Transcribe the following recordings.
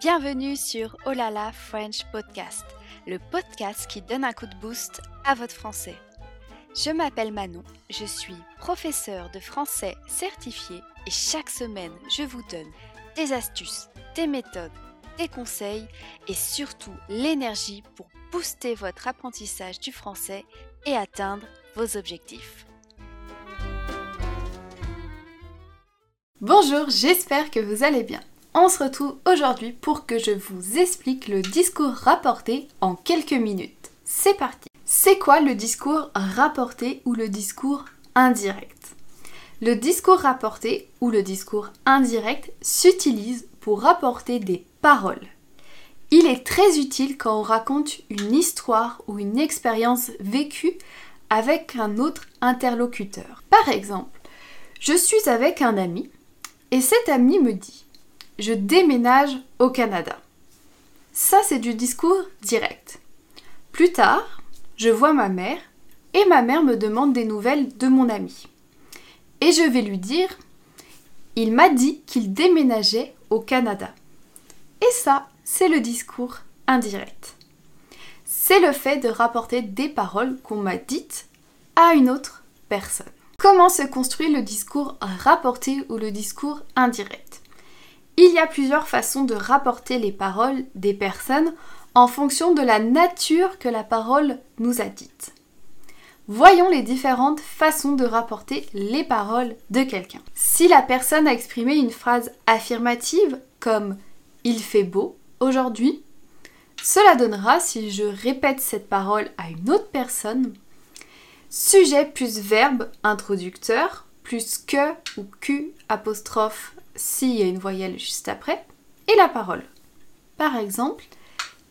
Bienvenue sur Olala French Podcast, le podcast qui donne un coup de boost à votre français. Je m'appelle Manon, je suis professeure de français certifiée et chaque semaine je vous donne des astuces, des méthodes, des conseils et surtout l'énergie pour booster votre apprentissage du français et atteindre vos objectifs. Bonjour, j'espère que vous allez bien. On se retrouve aujourd'hui pour que je vous explique le discours rapporté en quelques minutes. C'est parti C'est quoi le discours rapporté ou le discours indirect? Le discours rapporté ou le discours indirect s'utilise pour rapporter des paroles. Il est très utile quand on raconte une histoire ou une expérience vécue avec un autre interlocuteur. Par exemple, je suis avec un ami et cet ami me dit je déménage au Canada. Ça, c'est du discours direct. Plus tard, je vois ma mère et ma mère me demande des nouvelles de mon ami. Et je vais lui dire, il m'a dit qu'il déménageait au Canada. Et ça, c'est le discours indirect. C'est le fait de rapporter des paroles qu'on m'a dites à une autre personne. Comment se construit le discours rapporté ou le discours indirect? Il y a plusieurs façons de rapporter les paroles des personnes en fonction de la nature que la parole nous a dites. Voyons les différentes façons de rapporter les paroles de quelqu'un. Si la personne a exprimé une phrase affirmative comme Il fait beau aujourd'hui, cela donnera, si je répète cette parole à une autre personne, sujet plus verbe introducteur plus que ou Q apostrophe s'il y a une voyelle juste après, et la parole. Par exemple,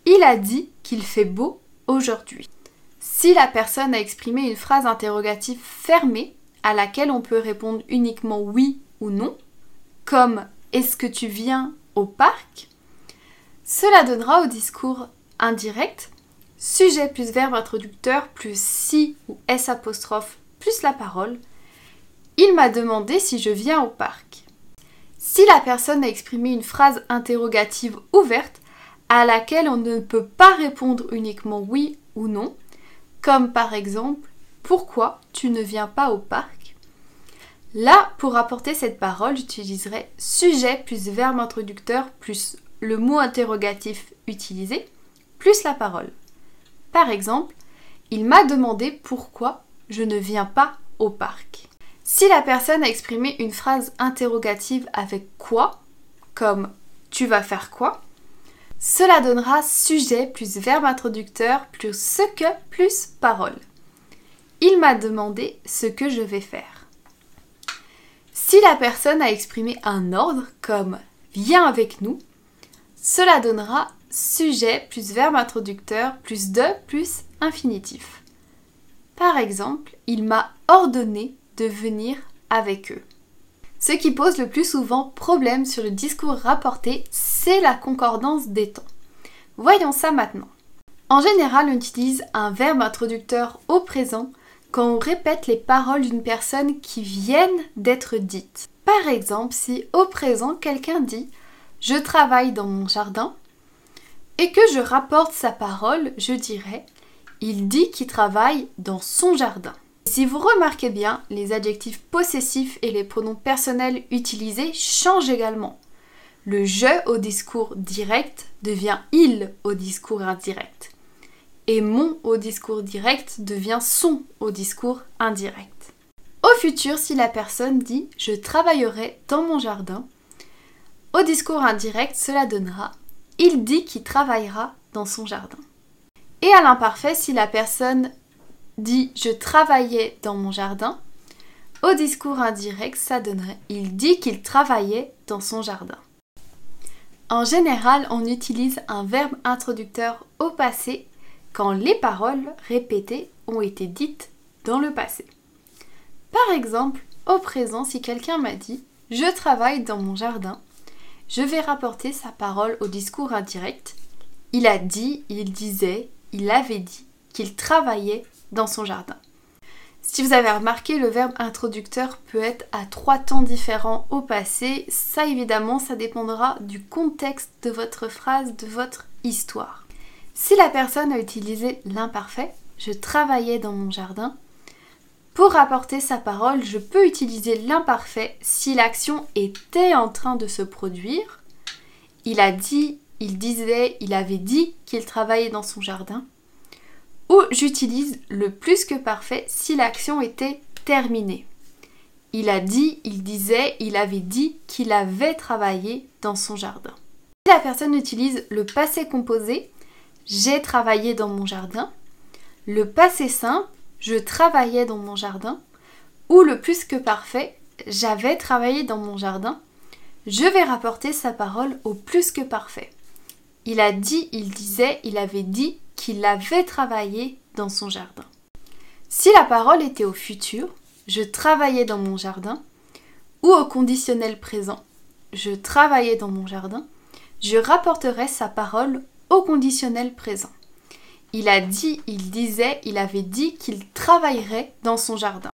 il a dit qu'il fait beau aujourd'hui. Si la personne a exprimé une phrase interrogative fermée à laquelle on peut répondre uniquement oui ou non, comme est-ce que tu viens au parc, cela donnera au discours indirect sujet plus verbe introducteur plus si ou s apostrophe plus la parole. Il m'a demandé si je viens au parc. Si la personne a exprimé une phrase interrogative ouverte à laquelle on ne peut pas répondre uniquement oui ou non, comme par exemple pourquoi tu ne viens pas au parc? Là, pour apporter cette parole, j'utiliserai sujet plus verbe introducteur plus le mot interrogatif utilisé plus la parole. Par exemple, il m'a demandé pourquoi je ne viens pas au parc. Si la personne a exprimé une phrase interrogative avec quoi, comme tu vas faire quoi, cela donnera sujet plus verbe introducteur plus ce que plus parole. Il m'a demandé ce que je vais faire. Si la personne a exprimé un ordre comme viens avec nous, cela donnera sujet plus verbe introducteur plus de plus infinitif. Par exemple, il m'a ordonné de venir avec eux. Ce qui pose le plus souvent problème sur le discours rapporté, c'est la concordance des temps. Voyons ça maintenant. En général, on utilise un verbe introducteur au présent quand on répète les paroles d'une personne qui viennent d'être dites. Par exemple, si au présent quelqu'un dit je travaille dans mon jardin et que je rapporte sa parole, je dirais il dit qu'il travaille dans son jardin. Si vous remarquez bien, les adjectifs possessifs et les pronoms personnels utilisés changent également. Le je au discours direct devient il au discours indirect. Et mon au discours direct devient son au discours indirect. Au futur, si la personne dit je travaillerai dans mon jardin, au discours indirect, cela donnera il dit qu'il travaillera dans son jardin. Et à l'imparfait, si la personne dit je travaillais dans mon jardin, au discours indirect, ça donnerait il dit qu'il travaillait dans son jardin. En général, on utilise un verbe introducteur au passé quand les paroles répétées ont été dites dans le passé. Par exemple, au présent, si quelqu'un m'a dit je travaille dans mon jardin, je vais rapporter sa parole au discours indirect. Il a dit, il disait, il avait dit qu'il travaillait son jardin. Si vous avez remarqué, le verbe introducteur peut être à trois temps différents au passé. Ça évidemment, ça dépendra du contexte de votre phrase, de votre histoire. Si la personne a utilisé l'imparfait, je travaillais dans mon jardin, pour rapporter sa parole, je peux utiliser l'imparfait si l'action était en train de se produire. Il a dit, il disait, il avait dit qu'il travaillait dans son jardin. Ou j'utilise le plus que parfait si l'action était terminée. Il a dit, il disait, il avait dit qu'il avait travaillé dans son jardin. Si la personne utilise le passé composé, j'ai travaillé dans mon jardin. Le passé simple, je travaillais dans mon jardin, ou le plus que parfait, j'avais travaillé dans mon jardin, je vais rapporter sa parole au plus que parfait. Il a dit, il disait, il avait dit qu'il avait travaillé dans son jardin. Si la parole était au futur, je travaillais dans mon jardin, ou au conditionnel présent, je travaillais dans mon jardin, je rapporterai sa parole au conditionnel présent. Il a dit, il disait, il avait dit qu'il travaillerait dans son jardin.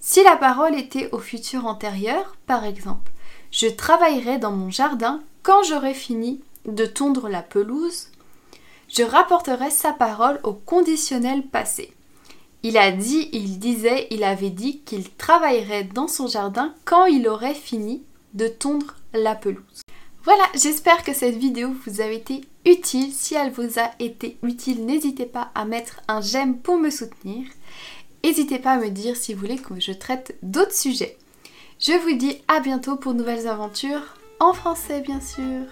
Si la parole était au futur antérieur, par exemple, je travaillerai dans mon jardin quand j'aurai fini de tondre la pelouse, je rapporterai sa parole au conditionnel passé. Il a dit, il disait, il avait dit qu'il travaillerait dans son jardin quand il aurait fini de tondre la pelouse. Voilà, j'espère que cette vidéo vous a été utile. Si elle vous a été utile, n'hésitez pas à mettre un j'aime pour me soutenir. N'hésitez pas à me dire si vous voulez que je traite d'autres sujets. Je vous dis à bientôt pour nouvelles aventures, en français bien sûr.